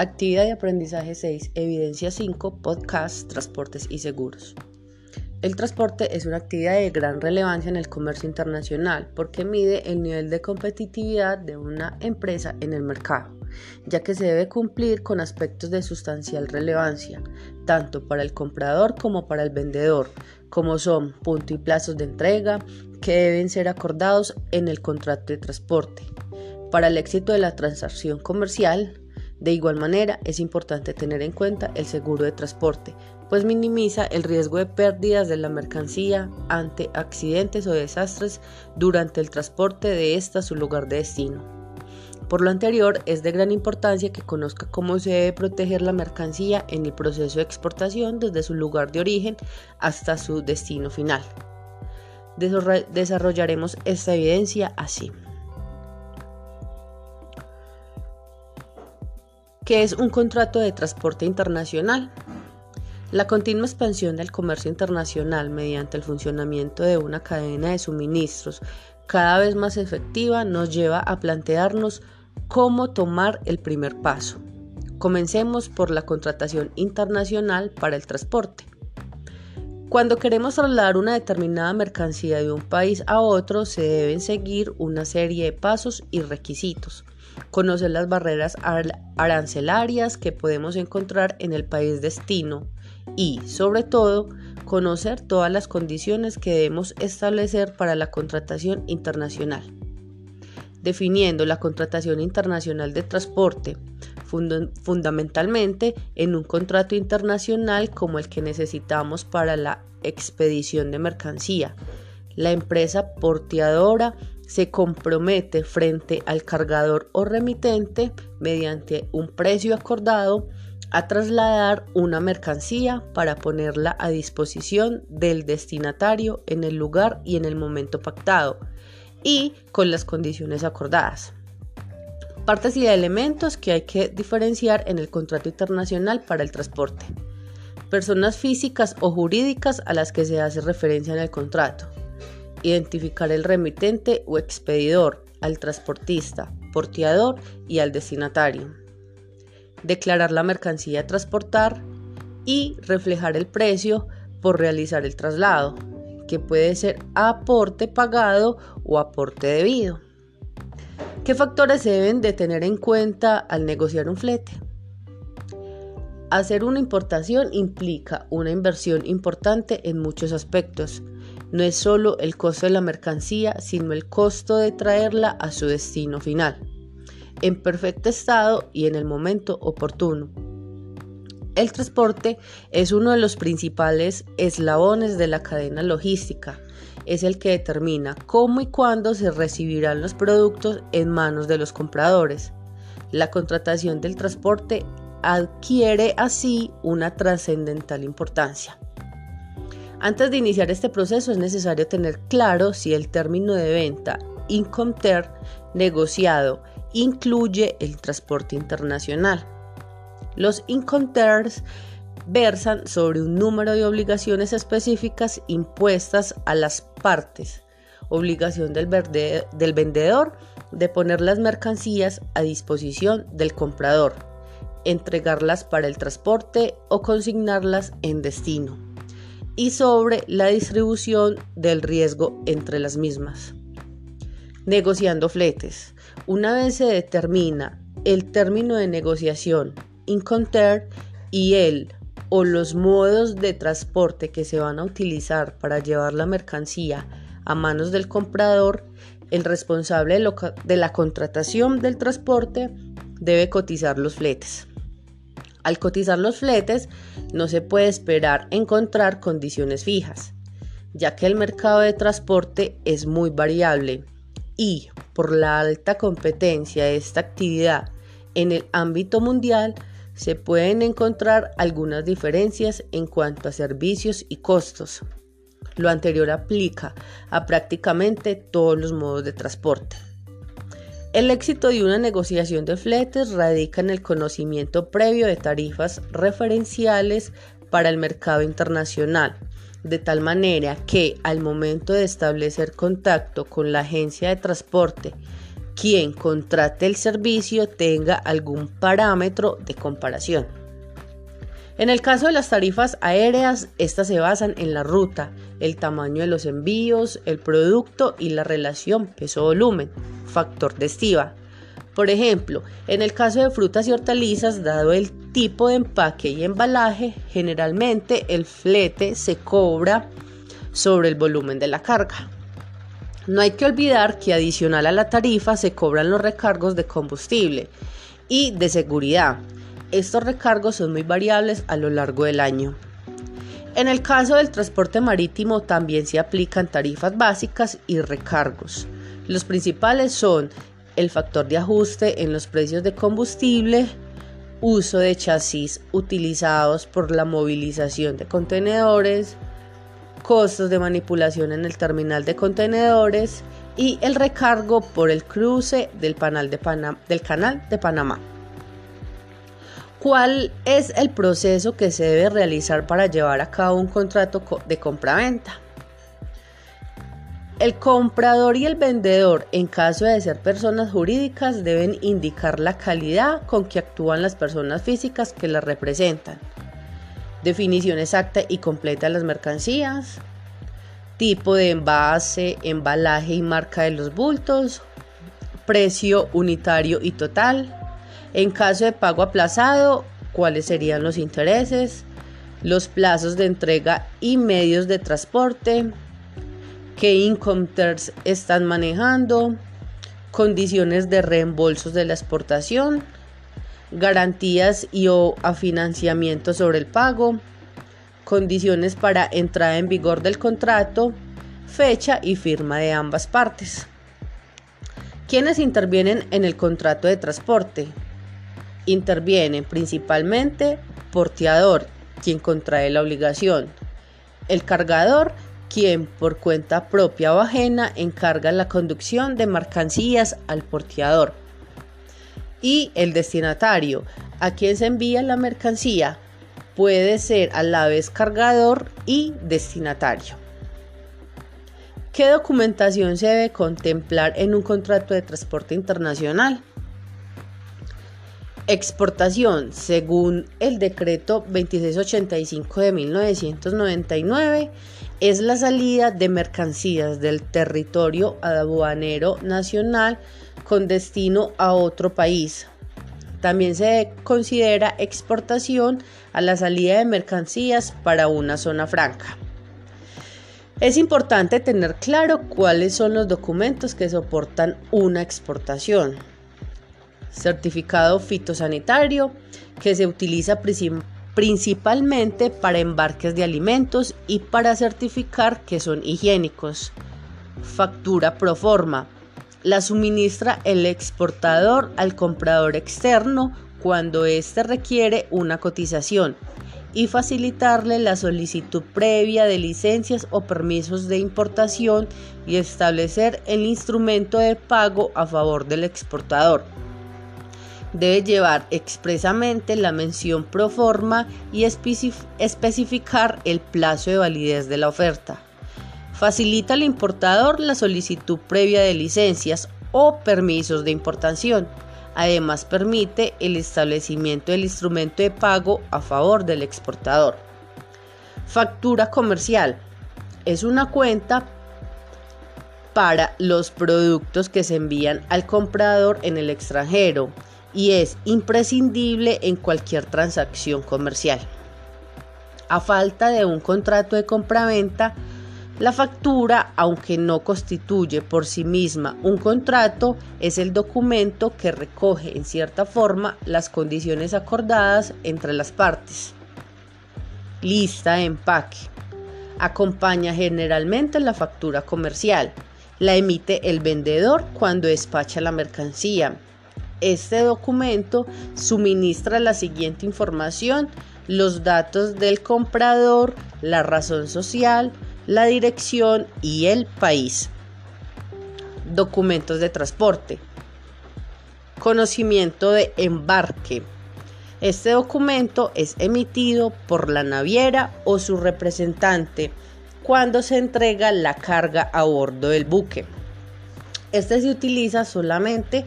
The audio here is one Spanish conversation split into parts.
Actividad de aprendizaje 6, evidencia 5, podcast, transportes y seguros. El transporte es una actividad de gran relevancia en el comercio internacional porque mide el nivel de competitividad de una empresa en el mercado, ya que se debe cumplir con aspectos de sustancial relevancia, tanto para el comprador como para el vendedor, como son punto y plazos de entrega, que deben ser acordados en el contrato de transporte. Para el éxito de la transacción comercial, de igual manera, es importante tener en cuenta el seguro de transporte, pues minimiza el riesgo de pérdidas de la mercancía ante accidentes o desastres durante el transporte de esta a su lugar de destino. Por lo anterior, es de gran importancia que conozca cómo se debe proteger la mercancía en el proceso de exportación desde su lugar de origen hasta su destino final. Desarrollaremos esta evidencia así. ¿Qué es un contrato de transporte internacional? La continua expansión del comercio internacional mediante el funcionamiento de una cadena de suministros cada vez más efectiva nos lleva a plantearnos cómo tomar el primer paso. Comencemos por la contratación internacional para el transporte. Cuando queremos trasladar una determinada mercancía de un país a otro, se deben seguir una serie de pasos y requisitos conocer las barreras arancelarias que podemos encontrar en el país destino y, sobre todo, conocer todas las condiciones que debemos establecer para la contratación internacional. Definiendo la contratación internacional de transporte, fundamentalmente en un contrato internacional como el que necesitamos para la expedición de mercancía. La empresa porteadora se compromete frente al cargador o remitente mediante un precio acordado a trasladar una mercancía para ponerla a disposición del destinatario en el lugar y en el momento pactado y con las condiciones acordadas. Partes y elementos que hay que diferenciar en el contrato internacional para el transporte. Personas físicas o jurídicas a las que se hace referencia en el contrato identificar el remitente o expedidor, al transportista, porteador y al destinatario. Declarar la mercancía a transportar y reflejar el precio por realizar el traslado, que puede ser aporte pagado o aporte debido. ¿Qué factores se deben de tener en cuenta al negociar un flete? Hacer una importación implica una inversión importante en muchos aspectos, no es solo el costo de la mercancía, sino el costo de traerla a su destino final, en perfecto estado y en el momento oportuno. El transporte es uno de los principales eslabones de la cadena logística. Es el que determina cómo y cuándo se recibirán los productos en manos de los compradores. La contratación del transporte adquiere así una trascendental importancia. Antes de iniciar este proceso es necesario tener claro si el término de venta Incomter negociado incluye el transporte internacional. Los Incoterms versan sobre un número de obligaciones específicas impuestas a las partes. Obligación del vendedor de poner las mercancías a disposición del comprador, entregarlas para el transporte o consignarlas en destino y sobre la distribución del riesgo entre las mismas. Negociando fletes. Una vez se determina el término de negociación, inconter y el o los modos de transporte que se van a utilizar para llevar la mercancía a manos del comprador, el responsable de la contratación del transporte debe cotizar los fletes. Al cotizar los fletes, no se puede esperar encontrar condiciones fijas, ya que el mercado de transporte es muy variable y por la alta competencia de esta actividad en el ámbito mundial, se pueden encontrar algunas diferencias en cuanto a servicios y costos. Lo anterior aplica a prácticamente todos los modos de transporte. El éxito de una negociación de fletes radica en el conocimiento previo de tarifas referenciales para el mercado internacional, de tal manera que al momento de establecer contacto con la agencia de transporte quien contrate el servicio tenga algún parámetro de comparación. En el caso de las tarifas aéreas, estas se basan en la ruta, el tamaño de los envíos, el producto y la relación peso-volumen, factor de estiva. Por ejemplo, en el caso de frutas y hortalizas, dado el tipo de empaque y embalaje, generalmente el flete se cobra sobre el volumen de la carga. No hay que olvidar que adicional a la tarifa se cobran los recargos de combustible y de seguridad. Estos recargos son muy variables a lo largo del año. En el caso del transporte marítimo también se aplican tarifas básicas y recargos. Los principales son el factor de ajuste en los precios de combustible, uso de chasis utilizados por la movilización de contenedores, costos de manipulación en el terminal de contenedores y el recargo por el cruce del, de del canal de Panamá. ¿Cuál es el proceso que se debe realizar para llevar a cabo un contrato de compraventa? El comprador y el vendedor, en caso de ser personas jurídicas, deben indicar la calidad con que actúan las personas físicas que las representan. Definición exacta y completa de las mercancías, tipo de envase, embalaje y marca de los bultos, precio unitario y total, en caso de pago aplazado, cuáles serían los intereses, los plazos de entrega y medios de transporte, qué income están manejando, condiciones de reembolsos de la exportación, garantías y o a financiamiento sobre el pago, condiciones para entrada en vigor del contrato, fecha y firma de ambas partes. ¿Quiénes intervienen en el contrato de transporte? Intervienen principalmente porteador, quien contrae la obligación, el cargador, quien por cuenta propia o ajena encarga la conducción de mercancías al porteador y el destinatario, a quien se envía la mercancía, puede ser a la vez cargador y destinatario. ¿Qué documentación se debe contemplar en un contrato de transporte internacional? Exportación, según el decreto 2685 de 1999, es la salida de mercancías del territorio aduanero nacional con destino a otro país. También se considera exportación a la salida de mercancías para una zona franca. Es importante tener claro cuáles son los documentos que soportan una exportación. Certificado fitosanitario que se utiliza principalmente para embarques de alimentos y para certificar que son higiénicos. Factura pro forma la suministra el exportador al comprador externo cuando éste requiere una cotización y facilitarle la solicitud previa de licencias o permisos de importación y establecer el instrumento de pago a favor del exportador. Debe llevar expresamente la mención pro forma y especificar el plazo de validez de la oferta. Facilita al importador la solicitud previa de licencias o permisos de importación. Además permite el establecimiento del instrumento de pago a favor del exportador. Factura comercial. Es una cuenta para los productos que se envían al comprador en el extranjero y es imprescindible en cualquier transacción comercial. A falta de un contrato de compraventa, la factura, aunque no constituye por sí misma un contrato, es el documento que recoge en cierta forma las condiciones acordadas entre las partes. Lista de empaque. Acompaña generalmente la factura comercial. La emite el vendedor cuando despacha la mercancía. Este documento suministra la siguiente información, los datos del comprador, la razón social, la dirección y el país. Documentos de transporte. Conocimiento de embarque. Este documento es emitido por la naviera o su representante cuando se entrega la carga a bordo del buque. Este se utiliza solamente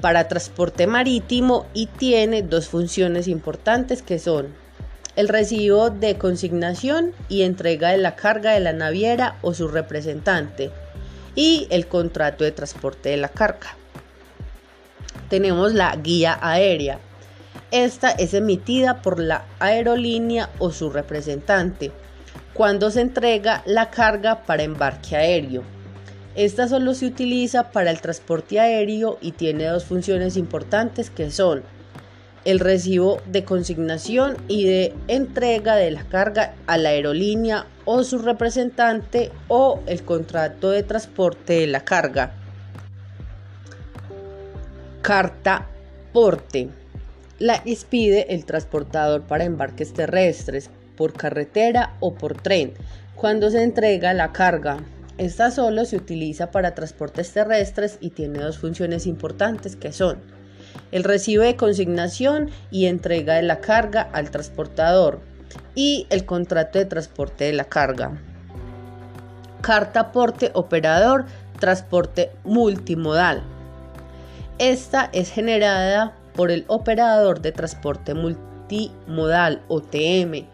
para transporte marítimo y tiene dos funciones importantes que son el recibo de consignación y entrega de la carga de la naviera o su representante y el contrato de transporte de la carga. Tenemos la guía aérea. Esta es emitida por la aerolínea o su representante cuando se entrega la carga para embarque aéreo. Esta solo se utiliza para el transporte aéreo y tiene dos funciones importantes que son el recibo de consignación y de entrega de la carga a la aerolínea o su representante o el contrato de transporte de la carga. Carta porte. La expide el transportador para embarques terrestres, por carretera o por tren, cuando se entrega la carga. Esta solo se utiliza para transportes terrestres y tiene dos funciones importantes que son el recibo de consignación y entrega de la carga al transportador y el contrato de transporte de la carga. Carta porte operador transporte multimodal. Esta es generada por el operador de transporte multimodal OTM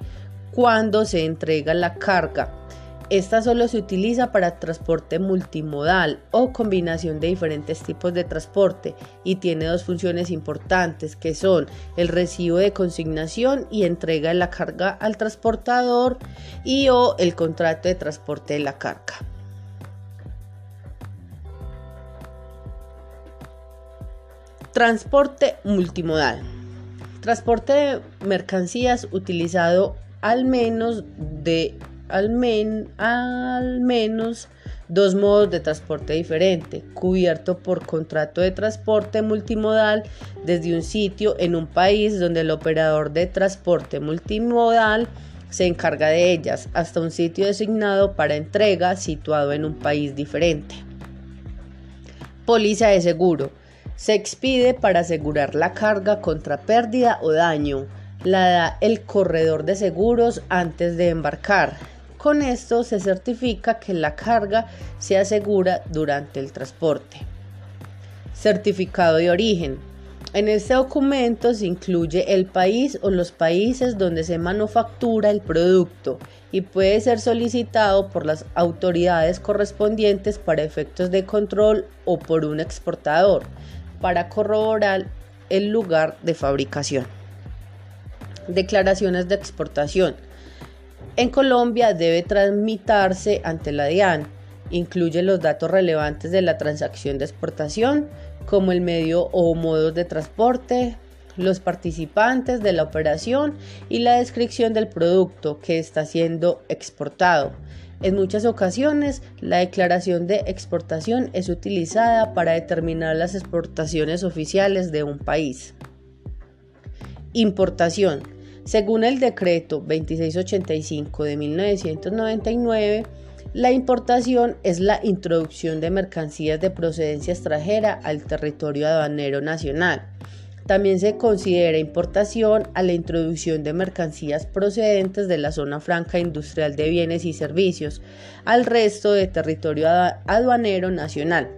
cuando se entrega la carga esta solo se utiliza para transporte multimodal o combinación de diferentes tipos de transporte y tiene dos funciones importantes que son el recibo de consignación y entrega de la carga al transportador y o el contrato de transporte de la carga. Transporte multimodal. Transporte de mercancías utilizado al menos de al, menos dos modos de transporte diferente, cubierto por contrato de transporte multimodal desde un sitio en un país donde el operador de transporte multimodal se encarga de ellas, hasta un sitio designado para entrega situado en un país diferente. Póliza de seguro. Se expide para asegurar la carga contra pérdida o daño. La da el corredor de seguros antes de embarcar. Con esto se certifica que la carga se asegura durante el transporte. Certificado de origen. En este documento se incluye el país o los países donde se manufactura el producto y puede ser solicitado por las autoridades correspondientes para efectos de control o por un exportador para corroborar el lugar de fabricación. Declaraciones de exportación. En Colombia debe tramitarse ante la DIAN. Incluye los datos relevantes de la transacción de exportación, como el medio o modos de transporte, los participantes de la operación y la descripción del producto que está siendo exportado. En muchas ocasiones, la declaración de exportación es utilizada para determinar las exportaciones oficiales de un país. Importación según el decreto 2685 de 1999, la importación es la introducción de mercancías de procedencia extranjera al territorio aduanero nacional. También se considera importación a la introducción de mercancías procedentes de la zona franca industrial de bienes y servicios al resto de territorio aduanero nacional,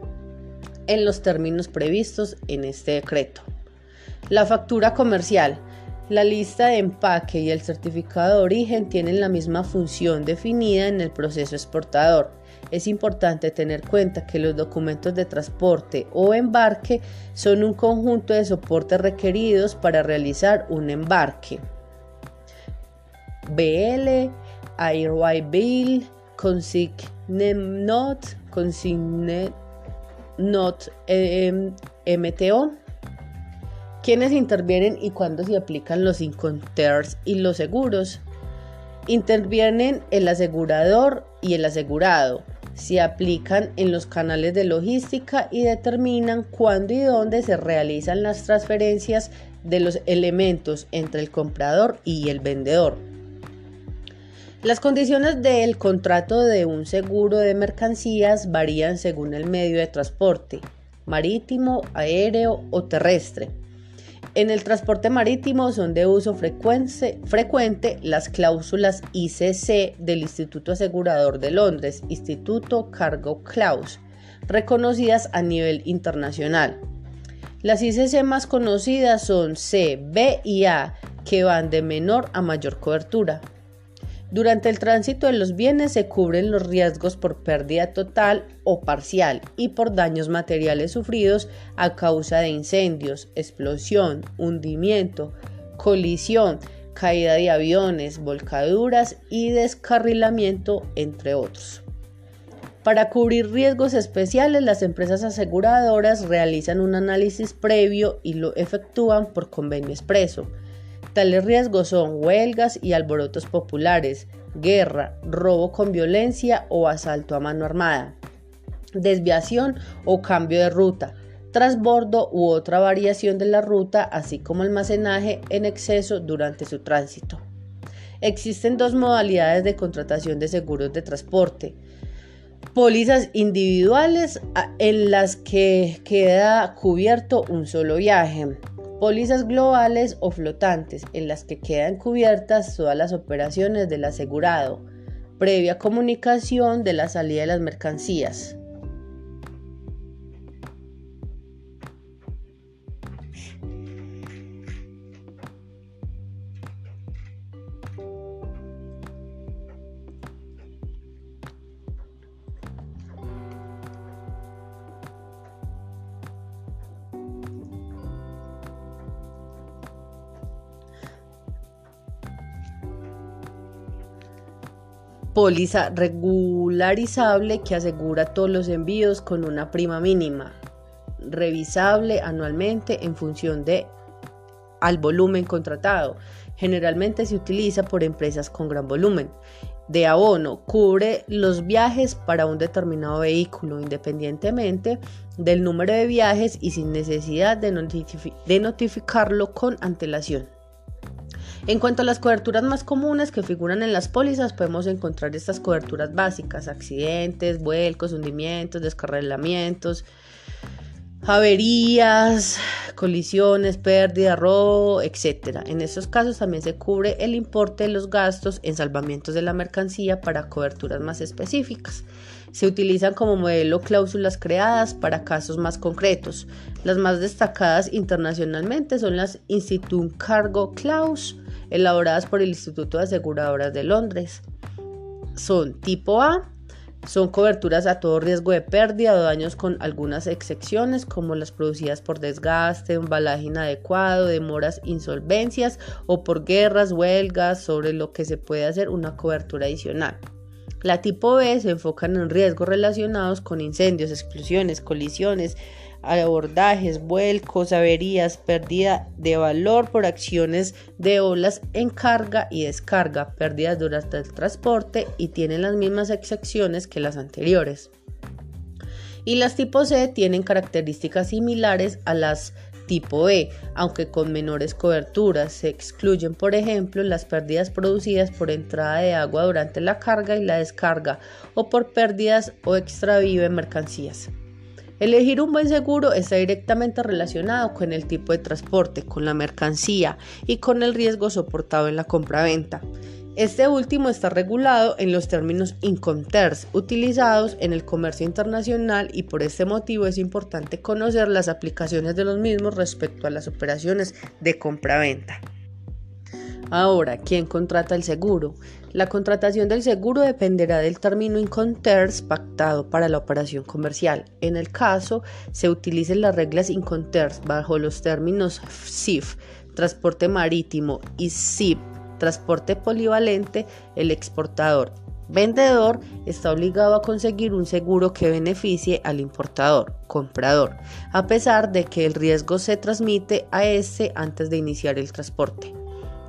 en los términos previstos en este decreto. La factura comercial la lista de empaque y el certificado de origen tienen la misma función definida en el proceso exportador. Es importante tener cuenta que los documentos de transporte o embarque son un conjunto de soportes requeridos para realizar un embarque. BL, Airway Bill, Consigne Not, eh, MTO ¿Quiénes intervienen y cuándo se aplican los inconters y los seguros? Intervienen el asegurador y el asegurado. Se aplican en los canales de logística y determinan cuándo y dónde se realizan las transferencias de los elementos entre el comprador y el vendedor. Las condiciones del contrato de un seguro de mercancías varían según el medio de transporte, marítimo, aéreo o terrestre. En el transporte marítimo son de uso frecuente las cláusulas ICC del Instituto Asegurador de Londres, Instituto Cargo Clause, reconocidas a nivel internacional. Las ICC más conocidas son C, B y A, que van de menor a mayor cobertura. Durante el tránsito de los bienes se cubren los riesgos por pérdida total o parcial y por daños materiales sufridos a causa de incendios, explosión, hundimiento, colisión, caída de aviones, volcaduras y descarrilamiento, entre otros. Para cubrir riesgos especiales, las empresas aseguradoras realizan un análisis previo y lo efectúan por convenio expreso. Tales riesgos son huelgas y alborotos populares, guerra, robo con violencia o asalto a mano armada, desviación o cambio de ruta, transbordo u otra variación de la ruta, así como almacenaje en exceso durante su tránsito. Existen dos modalidades de contratación de seguros de transporte pólizas individuales en las que queda cubierto un solo viaje, pólizas globales o flotantes en las que quedan cubiertas todas las operaciones del asegurado, previa comunicación de la salida de las mercancías. Póliza regularizable que asegura todos los envíos con una prima mínima, revisable anualmente en función de al volumen contratado. Generalmente se utiliza por empresas con gran volumen. De abono, cubre los viajes para un determinado vehículo independientemente del número de viajes y sin necesidad de, de notificarlo con antelación. En cuanto a las coberturas más comunes que figuran en las pólizas, podemos encontrar estas coberturas básicas, accidentes, vuelcos, hundimientos, descarrilamientos, averías, colisiones, pérdida, robo, etc. En estos casos también se cubre el importe de los gastos en salvamientos de la mercancía para coberturas más específicas. Se utilizan como modelo cláusulas creadas para casos más concretos. Las más destacadas internacionalmente son las Institut Cargo Clause, elaboradas por el Instituto de Aseguradoras de Londres. Son tipo A, son coberturas a todo riesgo de pérdida o daños con algunas excepciones como las producidas por desgaste, embalaje inadecuado, demoras, insolvencias o por guerras, huelgas, sobre lo que se puede hacer una cobertura adicional. La tipo B se enfocan en riesgos relacionados con incendios, explosiones, colisiones, abordajes, vuelcos, averías, pérdida de valor por acciones de olas en carga y descarga, pérdidas durante el transporte y tienen las mismas excepciones que las anteriores. Y las tipo C tienen características similares a las tipo E, aunque con menores coberturas. Se excluyen, por ejemplo, las pérdidas producidas por entrada de agua durante la carga y la descarga o por pérdidas o extravío en mercancías. Elegir un buen seguro está directamente relacionado con el tipo de transporte, con la mercancía y con el riesgo soportado en la compraventa. Este último está regulado en los términos Incoterms utilizados en el comercio internacional y por este motivo es importante conocer las aplicaciones de los mismos respecto a las operaciones de compraventa. Ahora, ¿quién contrata el seguro? La contratación del seguro dependerá del término Incoterms pactado para la operación comercial. En el caso, se utilicen las reglas Incoterms bajo los términos SIF, transporte marítimo, y SIP, transporte polivalente, el exportador vendedor está obligado a conseguir un seguro que beneficie al importador, comprador, a pesar de que el riesgo se transmite a este antes de iniciar el transporte.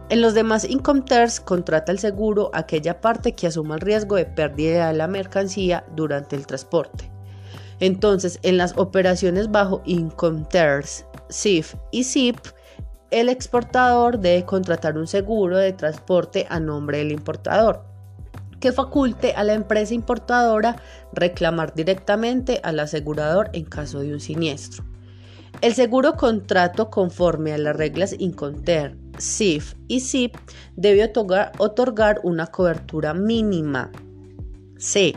En los demás Incoterms contrata el seguro aquella parte que asuma el riesgo de pérdida de la mercancía durante el transporte. Entonces, en las operaciones bajo Incoterms, SIF y SIP, el exportador debe contratar un seguro de transporte a nombre del importador, que faculte a la empresa importadora reclamar directamente al asegurador en caso de un siniestro. El seguro contrato conforme a las reglas Incoterms SIF y SIP debe otorgar, una cobertura mínima. C.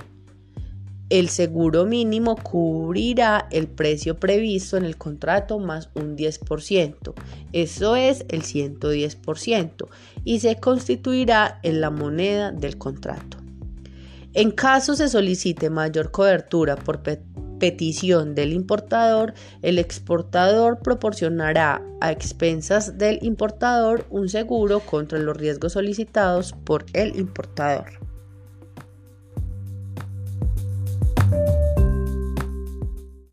El seguro mínimo cubrirá el precio previsto en el contrato más un 10%, eso es el 110%, y se constituirá en la moneda del contrato. En caso se solicite mayor cobertura por petición del importador, el exportador proporcionará a expensas del importador un seguro contra los riesgos solicitados por el importador.